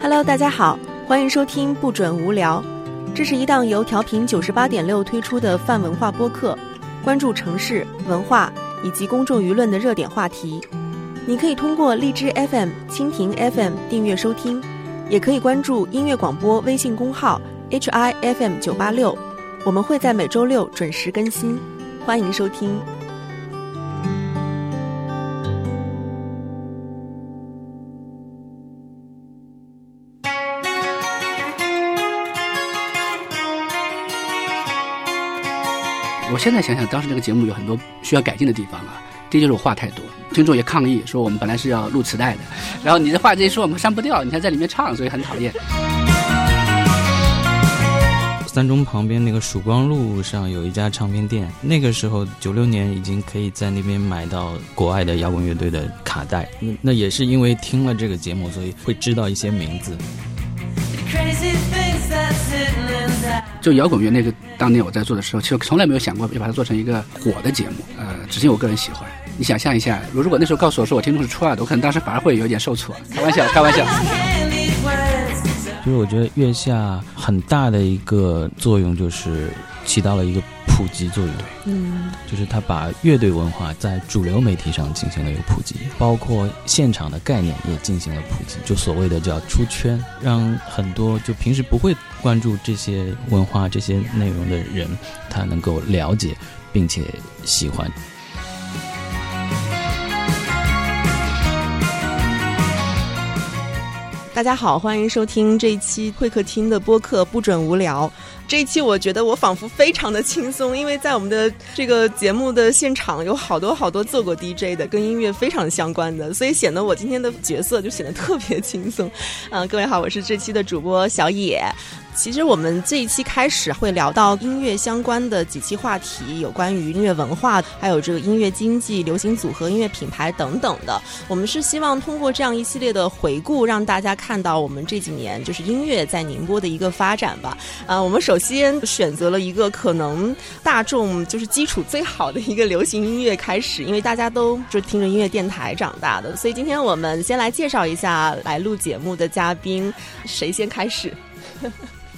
Hello，大家好，欢迎收听不准无聊。这是一档由调频九十八点六推出的泛文化播客，关注城市文化以及公众舆论的热点话题。你可以通过荔枝 FM、蜻蜓 FM 订阅收听，也可以关注音乐广播微信公号 HIFM 九八六，我们会在每周六准时更新，欢迎收听。我现在想想，当时这个节目有很多需要改进的地方啊。第一就是我话太多，听众也抗议说我们本来是要录磁带的，然后你的话这一说我们删不掉，你还在里面唱，所以很讨厌。三中旁边那个曙光路上有一家唱片店，那个时候九六年已经可以在那边买到国外的摇滚乐队的卡带。那那也是因为听了这个节目，所以会知道一些名字。就摇滚乐那个当年我在做的时候，其实从来没有想过要把它做成一个火的节目，呃，只是我个人喜欢。你想象一下，如果那时候告诉我说我听众是初二的，我可能当时反而会有点受挫。开玩笑，开玩笑。就是我觉得月下很大的一个作用，就是起到了一个普及作用。嗯，就是他把乐队文化在主流媒体上进行了一个普及，包括现场的概念也进行了普及，就所谓的叫出圈，让很多就平时不会关注这些文化、这些内容的人，他能够了解并且喜欢。大家好，欢迎收听这一期会客厅的播客，不准无聊。这一期我觉得我仿佛非常的轻松，因为在我们的这个节目的现场有好多好多做过 DJ 的，跟音乐非常相关的，所以显得我今天的角色就显得特别轻松。啊，各位好，我是这期的主播小野。其实我们这一期开始会聊到音乐相关的几期话题，有关于音乐文化，还有这个音乐经济、流行组合、音乐品牌等等的。我们是希望通过这样一系列的回顾，让大家看到我们这几年就是音乐在宁波的一个发展吧。啊，我们首先选择了一个可能大众就是基础最好的一个流行音乐开始，因为大家都就听着音乐电台长大的，所以今天我们先来介绍一下来录节目的嘉宾，谁先开始？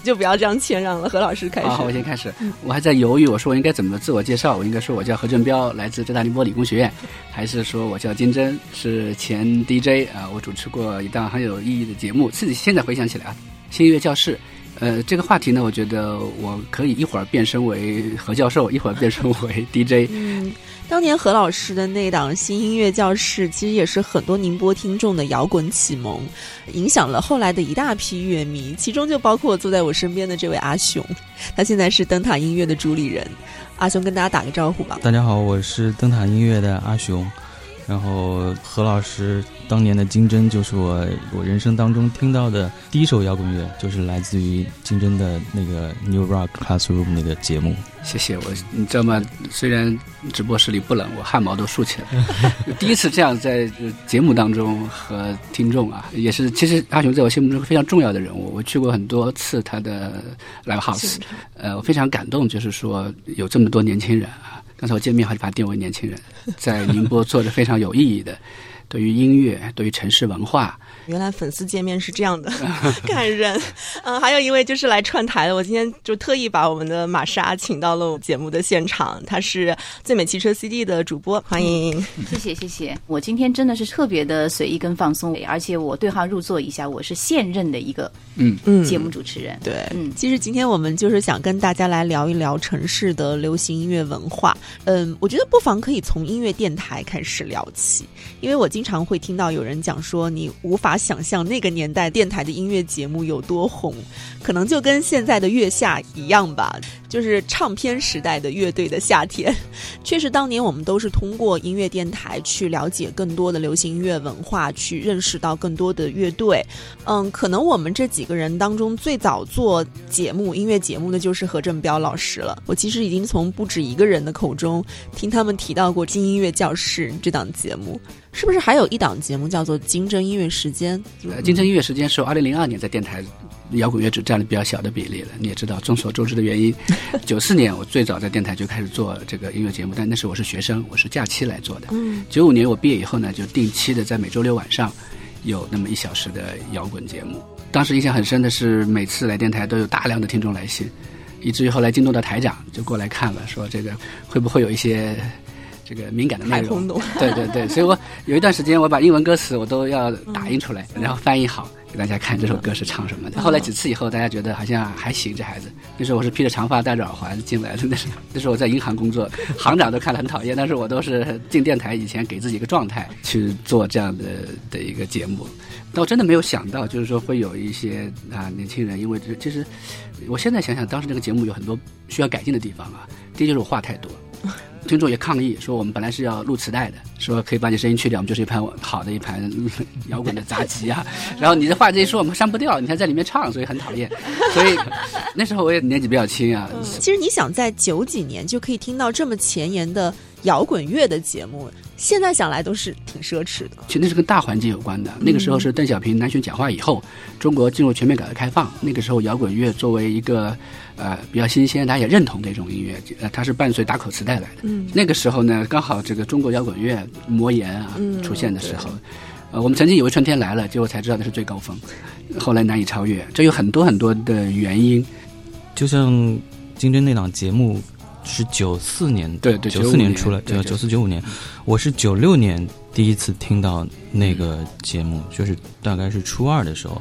就不要这样谦让了，何老师开始。好，我先开始。我还在犹豫，我说我应该怎么自我介绍？我应该说我叫何振彪，来自浙大宁波理工学院，还是说我叫金真，是前 DJ 啊？我主持过一档很有意义的节目。自己现在回想起来啊，星月教室。呃，这个话题呢，我觉得我可以一会儿变身为何教授，一会儿变身为 DJ。嗯。当年何老师的那档新音乐教室，其实也是很多宁波听众的摇滚启蒙，影响了后来的一大批乐迷，其中就包括坐在我身边的这位阿雄，他现在是灯塔音乐的主理人。阿雄跟大家打个招呼吧。大家好，我是灯塔音乐的阿雄。然后何老师当年的金针就是我我人生当中听到的第一首摇滚乐，就是来自于金针的那个 New Rock Classroom 那个节目。谢谢我，你知道吗？虽然直播室里不冷，我汗毛都竖起来。第一次这样在节目当中和听众啊，也是其实阿雄在我心目中非常重要的人物。我去过很多次他的 Live House，呃，我非常感动，就是说有这么多年轻人啊。刚才我见面还是把他定为年轻人，在宁波做着非常有意义的，对于音乐，对于城市文化。原来粉丝见面是这样的，感人。嗯，还有一位就是来串台的，我今天就特意把我们的玛莎请到了我们节目的现场，她是最美汽车 CD 的主播，欢迎。谢谢谢谢，我今天真的是特别的随意跟放松，而且我对号入座一下，我是现任的一个嗯嗯节目主持人。对，嗯，其实今天我们就是想跟大家来聊一聊城市的流行音乐文化。嗯，我觉得不妨可以从音乐电台开始聊起，因为我经常会听到有人讲说，你无法。想象那个年代电台的音乐节目有多红，可能就跟现在的月下一样吧，就是唱片时代的乐队的夏天。确实，当年我们都是通过音乐电台去了解更多的流行音乐文化，去认识到更多的乐队。嗯，可能我们这几个人当中最早做节目音乐节目的就是何振彪老师了。我其实已经从不止一个人的口中听他们提到过《金音乐教室》这档节目。是不是还有一档节目叫做《金针音乐时间》？呃，金针音乐时间是二零零二年在电台摇滚乐只占了比较小的比例了。你也知道，众所周知的原因。九四年我最早在电台就开始做这个音乐节目，但那时我是学生，我是假期来做的。嗯，九五年我毕业以后呢，就定期的在每周六晚上有那么一小时的摇滚节目。当时印象很深的是，每次来电台都有大量的听众来信，以至于后来京东的台长就过来看了，说这个会不会有一些这个敏感的内容太轰？动。对对对，所以我有一段时间我把英文歌词我都要打印出来，然后翻译好给大家看这首歌是唱什么的。后来几次以后，大家觉得好像还行，这孩子。那时候我是披着长发戴着耳环进来的，那是 那时候我在银行工作，行长都看了很讨厌，但是我都是进电台以前给自己一个状态去做这样的的一个节目。但我真的没有想到，就是说会有一些啊年轻人，因为这其实我现在想想，当时那个节目有很多需要改进的地方啊。第一就是我话太多，听众也抗议说，我们本来是要录磁带的，说可以把你声音去掉，我们就是一盘好的一盘 摇滚的杂技啊。然后你的话这一说，我们删不掉，你还在里面唱，所以很讨厌。所以那时候我也年纪比较轻啊，其实你想在九几年就可以听到这么前沿的摇滚乐的节目，现在想来都是挺奢侈的。其实那是跟大环境有关的。那个时候是邓小平南巡讲话以后，中国进入全面改革开放。那个时候摇滚乐作为一个呃比较新鲜，大家也认同的一种音乐，呃，它是伴随打口磁带来的。嗯那个时候呢，刚好这个中国摇滚乐魔岩啊嗯出现的时候，呃，我们曾经以为春天来了，结果才知道那是最高峰，后来难以超越。这有很多很多的原因。就像金针那档节目是九四年，对对九四年出来，对九四九五年，我是九六年第一次听到那个节目，就是大概是初二的时候，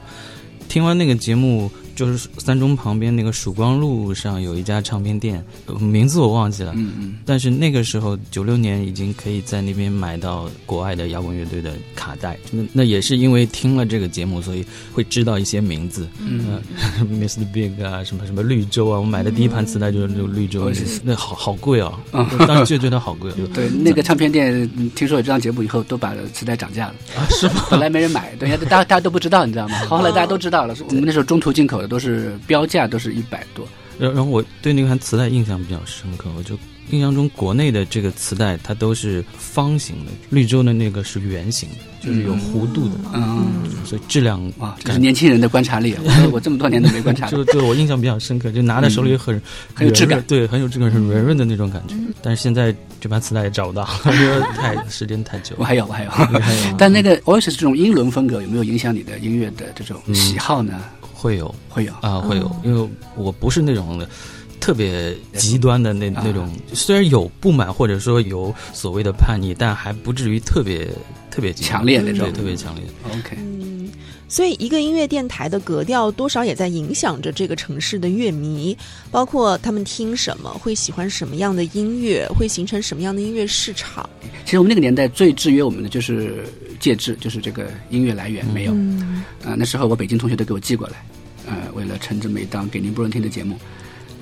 听完那个节目，就是三中旁边那个曙光路上有一家唱片店，呃名字我忘记了。嗯嗯。但是那个时候，九六年已经可以在那边买到国外的摇滚乐队的卡带。那那也是因为听了这个节目，所以会知道一些名字。嗯呃，Mr. Big 啊，什么什么绿洲啊，我买的第一盘磁带就是那个绿洲，嗯那好好贵哦！嗯 当时就觉得好贵啊。对，那个唱片店嗯听说有这档节目以后，都把磁带涨价了。啊是吗？本来没人买，对，大家大家都不知道，你知道吗？后来大家都知道了。我们那时候中途进口的都是标价都是一百多，然然后我对那盘磁带印象比较深刻，我就印象中国内的这个磁带它都是方形的，绿洲的那个是圆形的，就是有弧度的，嗯，所以质量哇，这是年轻人的观察力啊！我我这么多年都没观察。就就我印象比较深刻，就拿在手里很、很有质感对，很有质感，很圆润的那种感觉。但是现在这盘磁带也找不到，因为太时间太久我。还有，我还有。还有但那个 Oasis 这种英伦风格有没有影响你的音乐的这种喜好呢？会有会有。啊，会有，因为我不是那种的。特别极端的那啊那种，虽然有不满或者说有所谓的叛逆，但还不至于特别特别强烈那种对，特别强烈。OK，嗯，所以一个音乐电台的格调多少也在影响着这个城市的乐迷，包括他们听什么，会喜欢什么样的音乐，会形成什么样的音乐市场。其实我们那个年代最制约我们的就是介质，就是这个音乐来源没有。嗯啊、那时候我北京同学都给我寄过来，呃，为了撑这么一档给宁波人听的节目，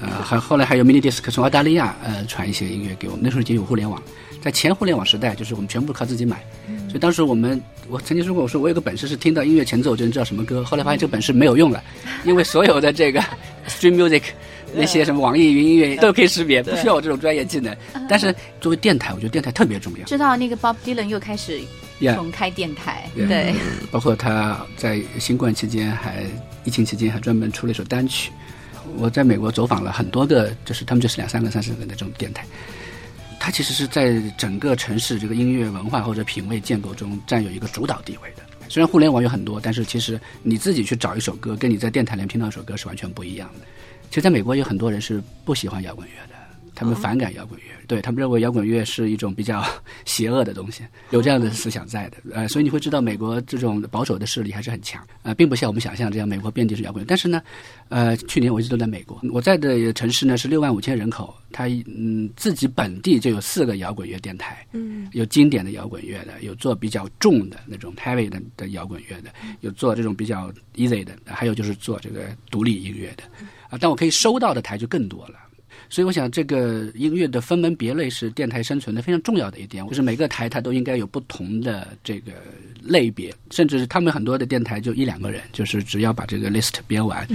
呃，还后来还有 mini disc 从澳大利亚呃传一些音乐给我们。那时候已经有互联网，在前互联网时代，就是我们全部靠自己买，所以当时我们我曾经说过，我说我有个本事是听到音乐前奏就能知道什么歌，后来发现这个本事没有用了，因为所有的这个 stream music。那些什么网易云音乐都可以识别，不需要我这种专业技能。但是作为电台，我觉得电台特别重要。知道那个 Bob Dylan 又开始重开电台 Yeah 对，包括他在新冠期间还疫情期间还专门出了一首单曲。我在美国走访了很多个，就是他们就是两三个、三四个的这种电台。它其实是在整个城市这个音乐文化或者品味建构中占有一个主导地位的。虽然互联网有很多，但是其实你自己去找一首歌，跟你在电台里面听到一首歌是完全不一样的。其实，在美国有很多人是不喜欢摇滚乐的，他们反感摇滚乐，对他们认为摇滚乐是一种比较 邪恶的东西，有这样的思想在的。呃，所以你会知道美国这种保守的势力还是很强，呃，并不像我们想象这样，美国遍地是摇滚乐。但是呢，呃，去年我一直都在美国，我在的城市呢是六万五千人口，它嗯自己本地就有四个摇滚乐电台，嗯有经典的摇滚乐的，有做比较重的那种 heavy 的的摇滚乐的，有做这种比较 easy 的，还有就是做这个独立音乐的，啊，但我可以收到的台就更多了。所以我想，这个音乐的分门别类是电台生存的非常重要的一点，就是每个台它都应该有不同的这个类别，甚至是他们很多的电台就一两个人，就是只要把这个 list 编完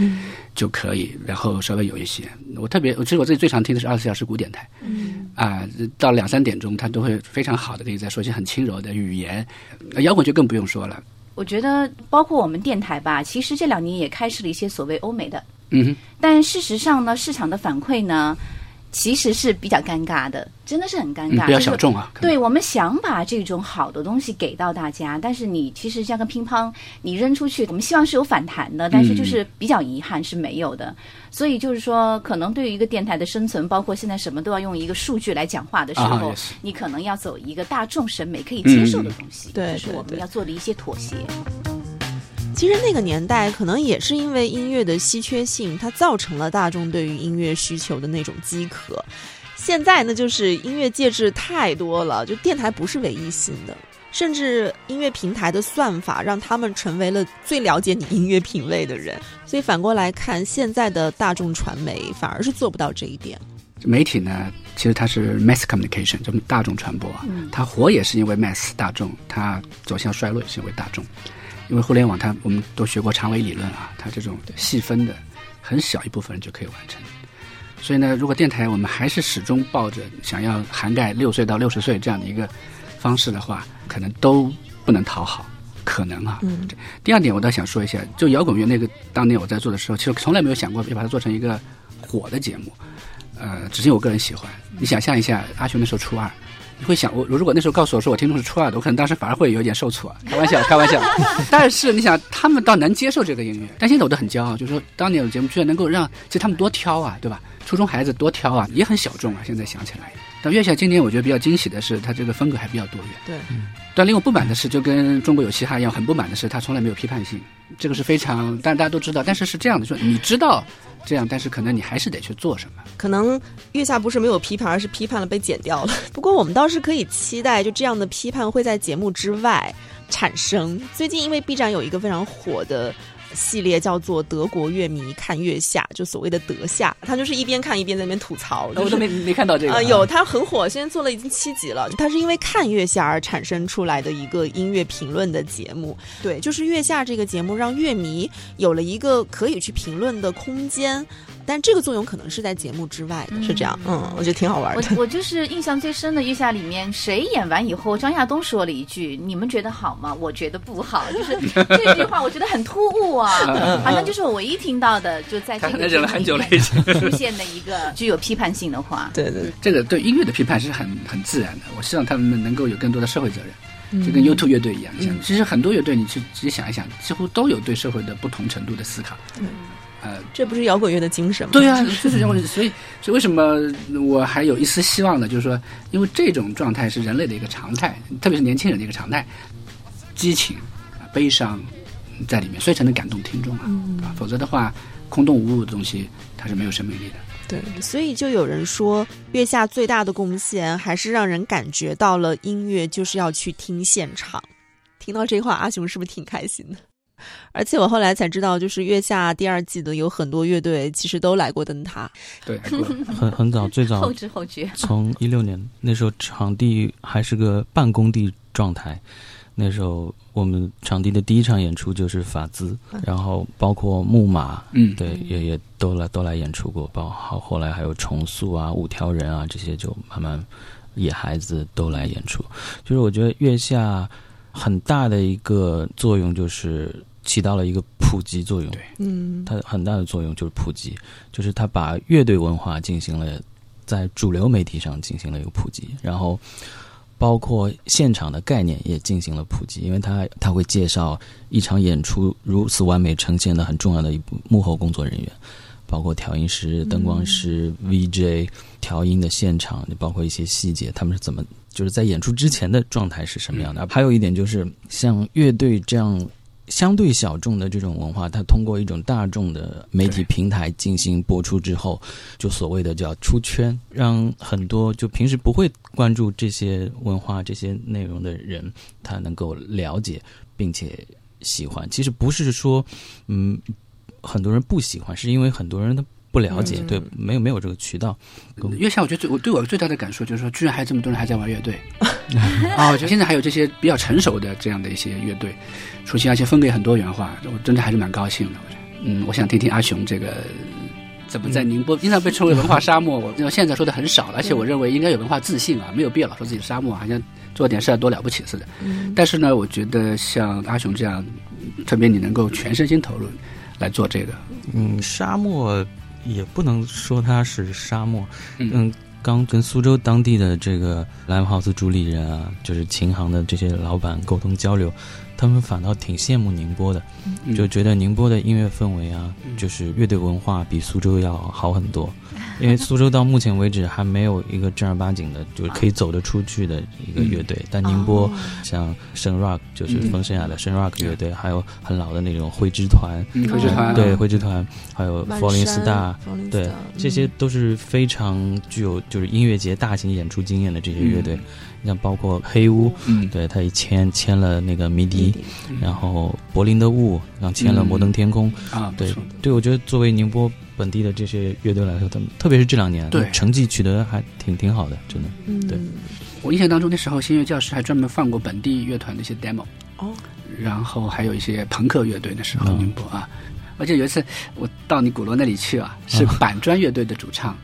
就可以，然后稍微有一些。我特别，其实我自己最常听的是二十四小时古典台，嗯啊，到两三点钟他都会非常好的可以再说一些很轻柔的语言，呃摇滚就更不用说了。我觉得包括我们电台吧，其实这两年也开始了一些所谓欧美的，嗯哼，但事实上呢，市场的反馈呢，其实是比较尴尬的，真的是很尴尬，嗯比较小众啊。对我们想把这种好的东西给到大家，但是你其实像个乒乓，你扔出去，我们希望是有反弹的，但是就是比较遗憾是没有的。所以就是说，可能对于一个电台的生存，包括现在什么都要用一个数据来讲话的时候，啊你可能要走一个大众审美可以接受的东西，嗯对这是我们要做的一些妥协。其实那个年代可能也是因为音乐的稀缺性，它造成了大众对于音乐需求的那种饥渴。现在呢，就是音乐介质太多了，就电台不是唯一性的，甚至音乐平台的算法让他们成为了最了解你音乐品味的人。所以反过来看，现在的大众传媒反而是做不到这一点。媒体呢，其实它是 mass communication，就是大众传播啊。嗯它火也是因为 mass 大众，它走向衰落也是因为大众。因为互联网它我们都学过长尾理论啊，它这种细分的很小一部分人就可以完成。所以呢，如果电台我们还是始终抱着想要涵盖六岁到六十岁这样的一个方式的话，可能都不能讨好，可能啊。嗯第二点，我倒想说一下，就摇滚乐那个，当年我在做的时候，其实从来没有想过要把它做成一个火的节目，呃，只是我个人喜欢。你想象一下，阿雄那时候初二，你会想，我如果那时候告诉我说我听众是初二的，我可能当时反而会有点受挫。开玩笑，开玩笑。但是你想，他们倒能接受这个音乐，但现在我都很骄傲，就是说当年有节目居然能够让，其实他们多挑啊，对吧？初中孩子多挑啊，也很小众啊。现在想起来，但月下今年我觉得比较惊喜的是，他这个风格还比较多元。对，但令我不满的是，就跟中国有嘻哈一样，很不满的是，他从来没有批判性，这个是非常，但大家都知道。但是是这样的，说你知道这样，但是可能你还是得去做什么。可能月下不是没有批判，而是批判了被剪掉了。不过我们倒是可以期待，就这样的批判会在节目之外产生。最近因为 B 站有一个非常火的。系列叫做《德国乐迷看月下》，就所谓的德下，他就是一边看一边在那边吐槽。就是我都没没看到这个。呃，有，他很火，现在做了已经七集了。他是因为看月下而产生出来的一个音乐评论的节目。对，就是月下这个节目让乐迷有了一个可以去评论的空间，但这个作用可能是在节目之外的，是这样。嗯，我觉得挺好玩的。我我就是印象最深的《月下》里面，谁演完以后，张亚东说了一句：“你们觉得好吗？我觉得不好。”就是这句话，我觉得很突兀啊，好像就是我唯一听到的，就在这个他可能忍了很久了已经出现的一个具有批判性的话。对对对，这个对音乐的批判是很很自然的。我希望他们能够有更多的社会责任，就跟 YouTube 乐队一样。像其实很多乐队，你去仔细想一想，几乎都有对社会的不同程度的思考。呃，这不是摇滚乐的精神吗？对啊，就是摇滚乐。所以，所以为什么我还有一丝希望呢？就是说，因为这种状态是人类的一个常态，特别是年轻人的一个常态，激情、啊悲伤在里面，所以才能感动听众啊，对吧？否则的话，空洞无物的东西，它是没有生命力的。对，所以就有人说，月下最大的贡献还是让人感觉到了音乐就是要去听现场。听到这话，阿雄是不是挺开心的？而且我后来才知道，就是月下第二季的有很多乐队其实都来过灯塔。对，很很早，最早 后知后觉，从一六年那时候场地还是个半工地状态，那时候我们场地的第一场演出就是法兹，然后包括木马，嗯，对，也也都来都来演出过，包好后来还有重塑啊、五条人啊这些就慢慢野孩子都来演出，就是我觉得月下很大的一个作用就是起到了一个普及作用，对嗯，它很大的作用就是普及，就是它把乐队文化进行了在主流媒体上进行了一个普及，然后包括现场的概念也进行了普及，因为它它会介绍一场演出如此完美呈现的很重要的一部幕后工作人员，包括调音师、灯光师、VJ、调音的现场，包括一些细节，他们是怎么就是在演出之前的状态是什么样的。还有一点就是像乐队这样。相对小众的这种文化，它通过一种大众的媒体平台进行播出之后，就所谓的叫出圈，让很多就平时不会关注这些文化、这些内容的人，他能够了解并且喜欢。其实不是说，嗯，很多人不喜欢，是因为很多人他不了解，嗯对，没有没有这个渠道。月下，我觉得最我对我最大的感受就是说，居然还有这么多人还在玩乐队 啊！我觉得现在还有这些比较成熟的这样的一些乐队出现，而且风格也很多元化，我真的还是蛮高兴的。我觉得，嗯，我想听听阿雄这个怎么在宁波经常被称为文化沙漠？我现在说的很少了，而且我认为应该有文化自信啊，没有必要老说自己沙漠，好像做点事儿多了不起似的。但是呢，我觉得像阿雄这样，特别你能够全身心投入来做这个，嗯，沙漠也不能说它是沙漠，嗯嗯。刚跟苏州当地的这个 live house 主理人啊，就是琴行的这些老板沟通交流，他们反倒挺羡慕宁波的，嗯就觉得宁波的音乐氛围啊，就是乐队文化比苏州要好很多。因为苏州到目前为止还没有一个正儿八经的，就是可以走得出去的一个乐队。但宁波哦。像深 rock，就是嗯。风声雅的深 rock 乐队，还有很老的那种灰之团，嗯灰之团对啊灰之团，还有佛林斯大，对，这些嗯都是非常具有就是音乐节大型演出经验的这些乐队。你像包括黑屋，嗯，对他一签签了那个迷笛，嗯然后柏林的雾，然后签了摩登天空。啊，对对，我觉得作为宁波本地的这些乐队来说，他们特别是这两年，对成绩取得还挺挺好的，真的。嗯。对。我印象当中那时候新乐教室还专门放过本地乐团的一些 demo，哦，然后还有一些朋克乐队那时候，嗯。宁波啊，而且有一次我到你鼓楼那里去啊，是板砖乐队的主唱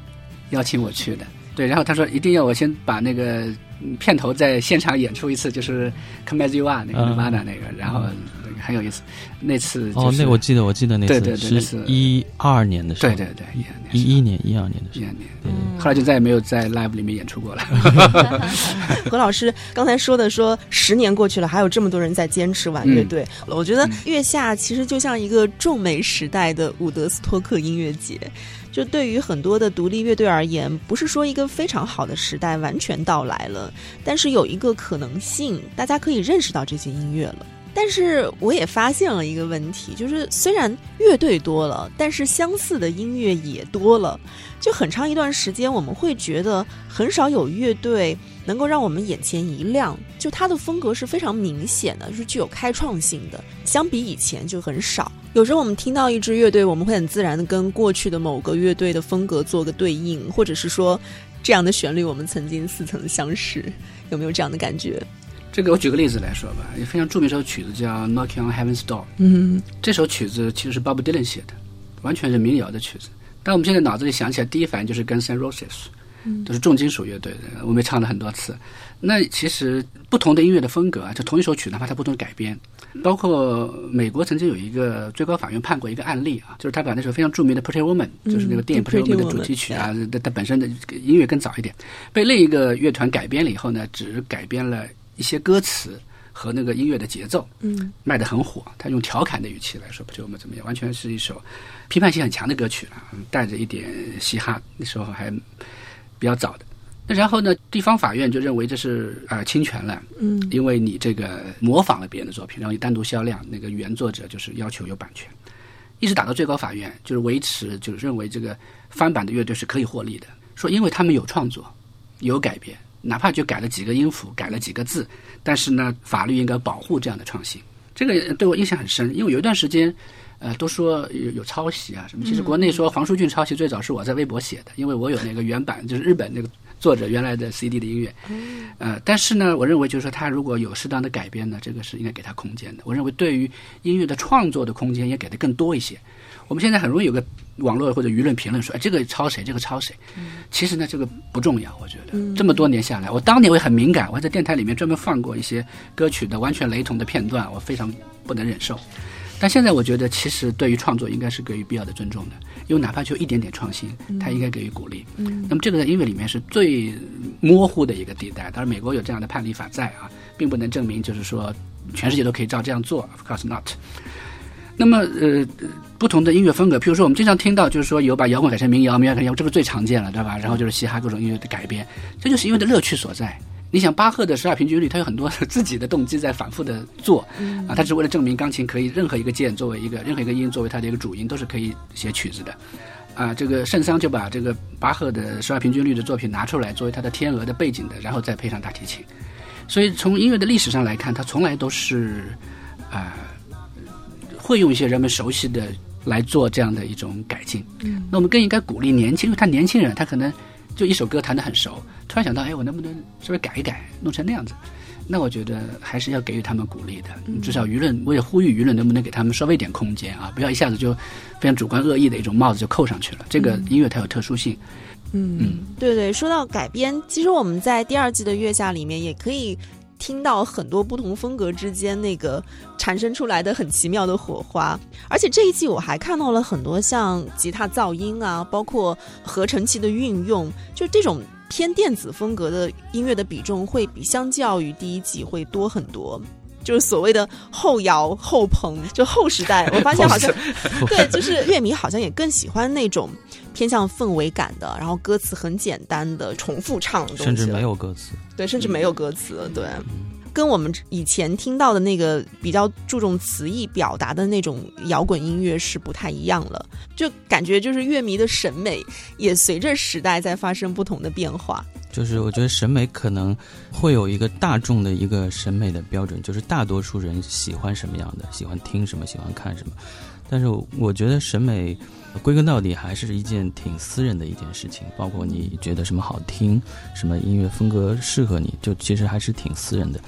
邀请我去的，对，然后他说一定要我先把那个嗯片头在现场演出一次，就是 Come as You Are 那个嗯。Nirvana 那个，然后那个很有意思，那次哦，就是那我记得，我记得那次是一二年的时候，对对对，一二年一一年一二年的时候，一二年，对嗯后来就再也没有在 live 里面演出过了。何老师刚才说的说，十年过去了，还有这么多人在坚持玩乐队。我觉得月下其实就像一个重美时代的伍德斯托克音乐节。就对于很多的独立乐队而言，不是说一个非常好的时代完全到来了，但是有一个可能性，大家可以认识到这些音乐了。但是我也发现了一个问题，就是虽然乐队多了，但是相似的音乐也多了。就很长一段时间，我们会觉得很少有乐队能够让我们眼前一亮。就它的风格是非常明显的，是具有开创性的，相比以前就很少。有时候我们听到一支乐队，我们会很自然的跟过去的某个乐队的风格做个对应，或者是说这样的旋律我们曾经似曾相识，有没有这样的感觉？这个我举个例子来说吧，也非常著名一首曲子叫《Knocking on Heaven's Door》。嗯这首曲子其实是 Bob Dylan 写的，完全是民谣的曲子。但我们现在脑子里想起来，第一反应就是 Guns N' Roses，都是重金属乐队的，我们也唱了很多次。那其实不同的音乐的风格啊，就同一首曲，哪怕它不同的改编，包括美国曾经有一个最高法院判过一个案例啊，就是他把那首非常著名的《Pretty Woman》，就是那个电影《Pretty Woman》的主题曲啊，它它本身的音乐更早一点，被另一个乐团改编了以后呢，只改编了一些歌词。和那个音乐的节奏，嗯，卖得很火。他用调侃的语气来说，不就我们怎么样？完全是一首批判性很强的歌曲了，带着一点嘻哈，那时候还比较早的。那然后呢，地方法院就认为这是啊、呃、侵权了，嗯，因为你这个模仿了别人的作品，然后你单独销量，那个原作者就是要求有版权，一直打到最高法院，就是维持，就是认为这个翻版的乐队是可以获利的，说因为他们有创作，有改编。哪怕就改了几个音符，改了几个字，但是呢，法律应该保护这样的创新。这个对我印象很深，因为有一段时间，呃，都说有有抄袭啊什么。其实国内说黄舒骏抄袭，最早是我在微博写的，因为我有那个原版，就是日本那个作者原来的 CD 的音乐。呃，但是呢，我认为就是说他如果有适当的改编呢，这个是应该给他空间的。我认为对于音乐的创作的空间也给的更多一些。我们现在很容易有个网络或者舆论评论说，哎，这个抄谁，这个抄谁。其实呢，这个不重要，我觉得。这么多年下来，我当年我也很敏感，我还在电台里面专门放过一些歌曲的完全雷同的片段，我非常不能忍受。但现在我觉得，其实对于创作应该是给予必要的尊重的，因为哪怕就一点点创新，它应该给予鼓励。嗯，那么这个在音乐里面是最模糊的一个地带。当然，美国有这样的判例法在啊，并不能证明就是说全世界都可以照这样做。Of course not。那么呃，不同的音乐风格，譬如说我们经常听到，就是说有把摇滚改成民谣，民谣改成摇滚，这个最常见了，对吧？然后就是嘻哈各种音乐的改编，这就是音乐的乐趣所在。你想巴赫的十二平均律，他有很多自己的动机在反复的做，啊，他是为了证明钢琴可以任何一个键作为一个任何一个音作为它的一个主音都是可以写曲子的，啊，这个圣桑就把这个巴赫的十二平均律的作品拿出来作为他的天鹅的背景的，然后再配上大提琴，所以从音乐的历史上来看，它从来都是啊、会用一些人们熟悉的来做这样的一种改进。嗯，那我们更应该鼓励年轻，因为他年轻人他可能就一首歌弹得很熟，突然想到，哎，我能不能稍微改一改，弄成那样子？那我觉得还是要给予他们鼓励的，至少舆论，我也呼吁舆论能不能给他们稍微一点空间啊，不要一下子就非常主观恶意的一种帽子就扣上去了。这个音乐它有特殊性，嗯，对对，说到改编，其实我们在第二季的月下里面也可以听到很多不同风格之间那个产生出来的很奇妙的火花，而且这一季我还看到了很多像吉他噪音啊，包括合成器的运用，就这种。偏电子风格的音乐的比重会比相较于第一季会多很多，就是所谓的后摇后朋，就后时代。我发现好像对，就是乐迷好像也更喜欢那种偏向氛围感的，然后歌词很简单的重复唱的东西，甚至没有歌词。对，甚至没有歌词。对。跟我们以前听到的那个比较注重词义表达的那种摇滚音乐是不太一样了，就感觉就是乐迷的审美也随着时代在发生不同的变化。就是我觉得审美可能会有一个大众的一个审美的标准，就是大多数人喜欢什么样的，喜欢听什么，喜欢看什么。但是我觉得审美归根到底还是一件挺私人的一件事情，包括你觉得什么好听，什么音乐风格适合你，就其实还是挺私人的。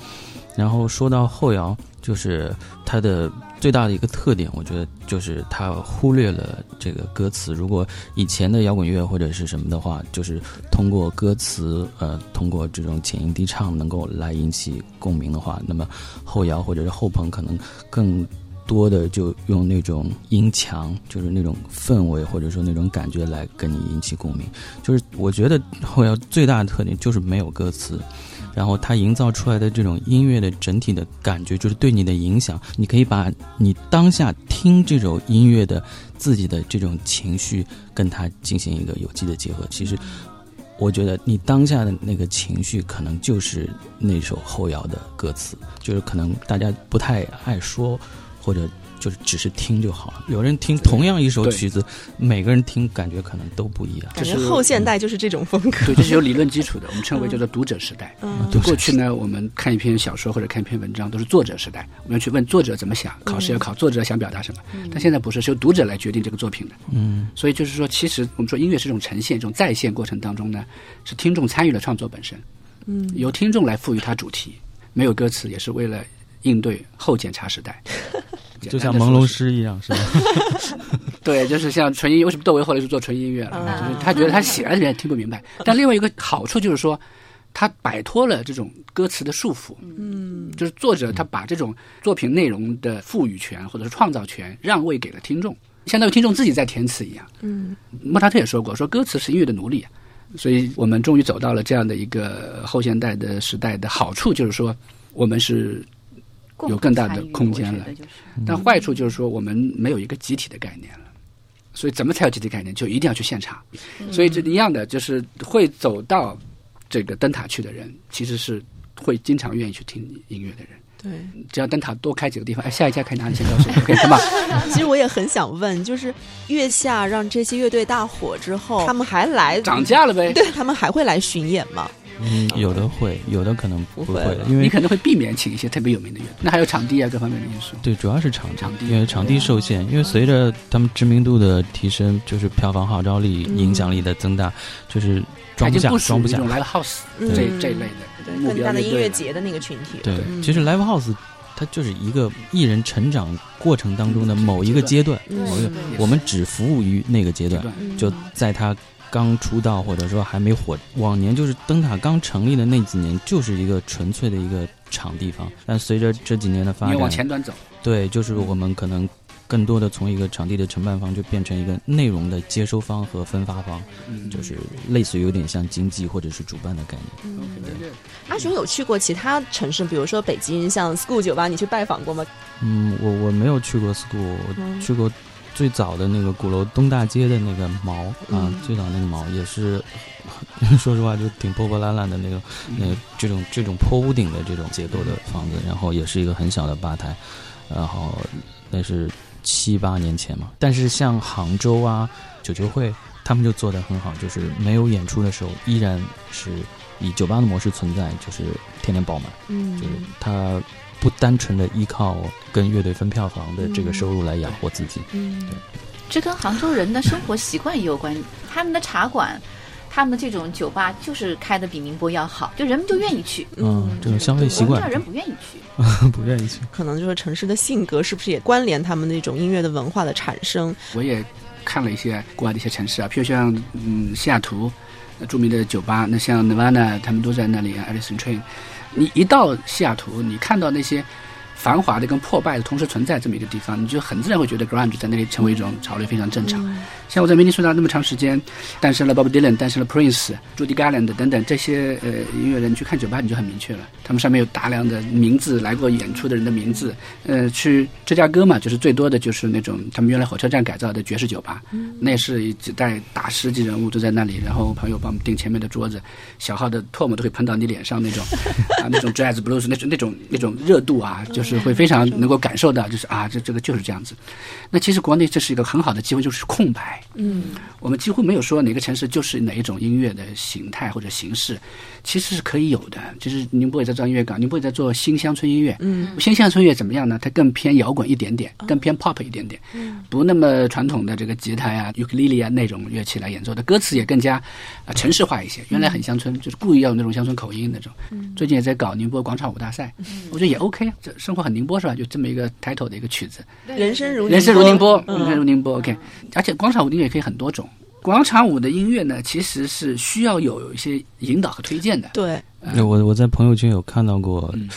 然后说到后摇，就是它的最大的一个特点，我觉得就是它忽略了这个歌词。如果以前的摇滚乐或者是什么的话，就是通过歌词，呃，通过这种浅吟低唱能够来引起共鸣的话，那么后摇或者是后朋可能更。多的就用那种音墙，就是那种氛围或者说那种感觉来跟你引起共鸣。就是我觉得后摇最大的特点就是没有歌词，然后它营造出来的这种音乐的整体的感觉，就是对你的影响，你可以把你当下听这首音乐的自己的这种情绪跟它进行一个有机的结合。其实我觉得你当下的那个情绪，可能就是那首后摇的歌词，就是可能大家不太爱说。或者就是只是听就好了。有人听同样一首曲子，每个人听感觉可能都不一样。感觉后现代就是这种风格。对，这是有理论基础的，我们称为叫做读者时代。嗯，过去呢，我们看一篇小说或者看一篇文章都是作者时代，我们要去问作者怎么想，考试要考作者想表达什么。但现在不是，是由读者来决定这个作品的。嗯，所以就是说，其实我们说音乐是一种呈现，一种再现过程当中呢，是听众参与了创作本身。嗯，由听众来赋予它主题，没有歌词也是为了应对后检查时代。就像朦胧诗一样，是吧？对，就是像纯音，为什么窦唯后来就做纯音乐了？就是他觉得他写了，别人听不明白。但另外一个好处就是说，他摆脱了这种歌词的束缚。嗯，就是作者他把这种作品内容的赋予权或者是创造权让位给了听众，相当于听众自己在填词一样。嗯，莫扎特也说过，说歌词是音乐的奴隶。所以我们终于走到了这样的一个后现代的时代的好处，就是说我们是。有更大的空间了，但坏处就是说我们没有一个集体的概念了，所以怎么才有集体概念？就一定要去现场。所以这一样的，就是会走到这个灯塔去的人，其实是会经常愿意去听音乐的人。对，只要灯塔多开几个地方，哎，下一家开哪里先告诉我，可以吗？其实我也很想问，就是月下让这些乐队大火之后，他们还来涨价了呗？对他们还会来巡演吗？嗯，有的会，有的可能不会，因为你可能会避免请一些特别有名的乐队那还有场地啊，各方面的因素。对，主要是场场地，因为场地受限。因为随着他们知名度的提升，就是票房号召力、影响力的增大，就是装不下，装不下。Live House 这这一类的，更大的音乐节的那个群体。对，其实 Live House 它就是一个艺人成长过程当中的某一个阶段，某一个我们只服务于那个阶段，就在他。刚出道或者说还没火，往年就是灯塔刚成立的那几年，就是一个纯粹的一个场地方。但随着这几年的发展，往前端走，对，就是我们可能更多的从一个场地的承办方，就变成一个内容的接收方和分发方，就是类似于有点像经济或者是主办的概念。嗯，对。阿雄有去过其他城市，比如说北京，像 School 酒吧，你去拜访过吗？嗯，我我没有去过 School，我去过。最早的那个鼓楼东大街的那个毛啊，最早那个毛也是，说实话就挺破破烂烂的那个，那这种这种坡屋顶的这种结构的房子，然后也是一个很小的吧台，然后那是七八年前嘛。但是像杭州啊九球会，他们就做的很好，就是没有演出的时候依然是以酒吧的模式存在，就是天天爆满，嗯，就是他。不单纯的依靠跟乐队分票房的这个收入来养活自己，嗯，对，这跟杭州人的生活习惯也有关。他们的茶馆他们的这种酒吧就是开的比宁波要好，就人们就愿意去。嗯，这种消费习惯我们这儿，人不愿意去。不愿意去。可能就是城市的性格是不是也关联他们那种音乐的文化的产生？我也看了一些国外的一些城市啊，譬如像嗯西雅图呃著名的酒吧，那像 Nirvana 他们都在那里，Alice in Chains。你一到西雅图，你看到那些繁华的跟破败的同时存在这么一个地方，你就很自然会觉得 grunge 在那里成为一种潮流，非常正常。像我在明尼苏达那么长时间，诞生了 Bob Dylan，诞生了 Prince、Judy Garland 等等这些呃音乐人，去看酒吧你就很明确了，他们上面有大量的名字，来过演出的人的名字。呃，去芝加哥嘛，就是最多的就是那种他们原来火车站改造的爵士酒吧，那是几代大师级人物都在那里，然后朋友帮我们订前面的桌子，小号的唾沫都会喷到你脸上那种啊，那种 jazz blues 那种那种那种热度啊，就 是会非常能够感受到，就是啊，这这个就是这样子。那其实国内这是一个很好的机会，就是空白。嗯，我们几乎没有说哪个城市就是哪一种音乐的形态或者形式，其实是可以有的。就是宁波也在做音乐港，宁波也在做新乡村音乐。嗯，新乡村音乐怎么样呢？它更偏摇滚一点点，更偏 pop 一点点，嗯不那么传统的这个吉他呀、尤克里里啊那种乐器来演奏的，歌词也更加啊、城市化一些。原来很乡村，就是故意要有那种乡村口音那种。最近也在搞宁波广场舞大赛，我觉得也 OK 啊。这生活很宁波是吧？就这么一个 title 的一个曲子。人生如人生如宁波，嗯人生如宁波。OK，而且广场舞音乐也可以很多种。广场舞的音乐呢，其实是需要有一些引导和推荐的。对，我我在朋友圈有看到过嗯，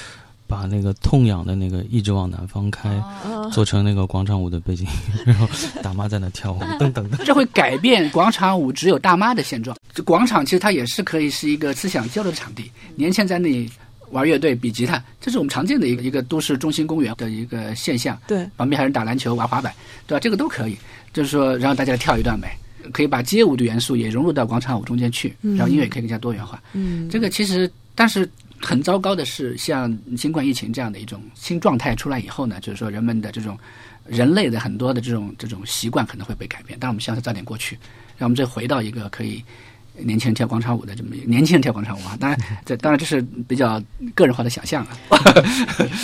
把那个痛痒的那个一直往南方开，啊做成那个广场舞的背景，然后大妈在那跳舞，噔噔噔。这会改变广场舞只有大妈的现状。这广场其实它也是可以是一个思想交流的场地，年轻人在那里玩乐队、比吉他，这是我们常见的一个一个都市中心公园的一个现象。对，旁边还有人打篮球、玩滑板，对吧？这个都可以，就是说让大家跳一段呗，可以把街舞的元素也融入到广场舞中间去，然后音乐也可以更加多元化。嗯，这个其实，但是很糟糕的是，像新冠疫情这样的一种新状态出来以后呢，就是说人们的这种人类的很多的这种这种习惯可能会被改变。但我们希望它早点过去，让我们再回到一个可以年轻人跳广场舞的这么一个年轻人跳广场舞啊。当然，这当然这是比较个人化的想象啊。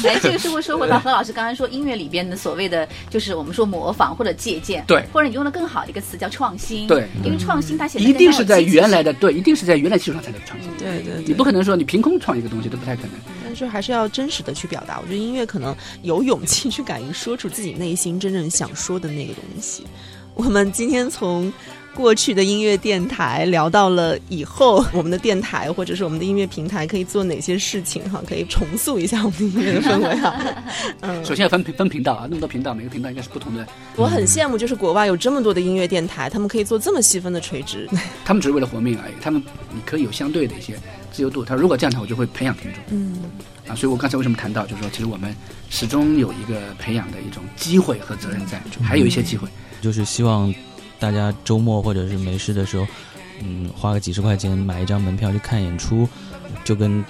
哎，这个是会说回到何老师刚才说音乐里边的所谓的，就是我们说模仿或者借鉴，对或者你用的更好的一个词叫创新，对因为创新它显得一定是在原来的对，一定是在原来基础上才能创新。对对对，你不可能说你凭空创一个东西，都不太可能。但是还是要真实的去表达。我觉得音乐可能有勇气去敢于说出自己内心真正想说的那个东西。我们今天从过去的音乐电台聊到了以后我们的电台或者是我们的音乐平台可以做哪些事情哈，可以重塑一下我们的音乐的氛围哈。嗯，首先要分频分频道啊，那么多频道，每个频道应该是不同的，我很羡慕，就是国外有这么多的音乐电台，他们可以做这么细分的垂直。他们只是为了活命而已。他们你 可以有相对的一些自由度。他如果这样的话，我就会培养听众嗯啊。所以我刚才为什么谈到，就是说，其实我们始终有一个培养的一种机会和责任在，还有一些机会。就是希望大家周末或者是没事的时候，嗯，花个几十块钱买一张门票去看演出，就跟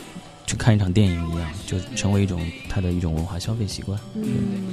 去看一场电影一样，就成为一种他的一种文化消费习惯。嗯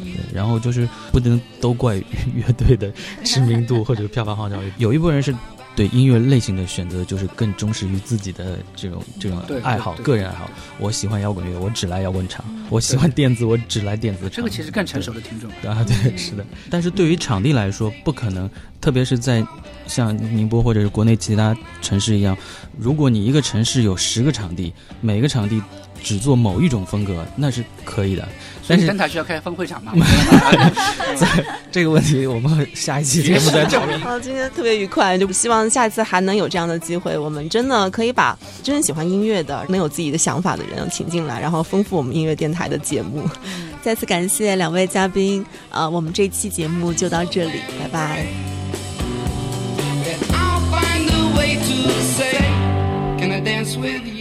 对，然后就是不能都怪乐队的知名度或者票房号召力，有一部分人是对音乐类型的选择就是更忠实于自己的这种这种爱好，个人爱好。我喜欢摇滚乐，我只来摇滚场；我喜欢电子，我只来电子场。这个其实更成熟的听众。啊，对，是的。但是对于场地来说，不可能，特别是在像宁波或者是国内其他城市一样，如果你一个城市有十个场地，每个场地只做某一种风格那是可以的。但是天台需要开分会场吗？这个问题我们下一期节目再 讲好今天特别愉快就希望下一次还能有这样的机会我们真的可以把真正喜欢音乐的能有自己的想法的人请进来然后丰富我们音乐电台的节目。再次感谢两位嘉宾啊我们这期节目就到这里拜拜。I'll find a way to say can i dance with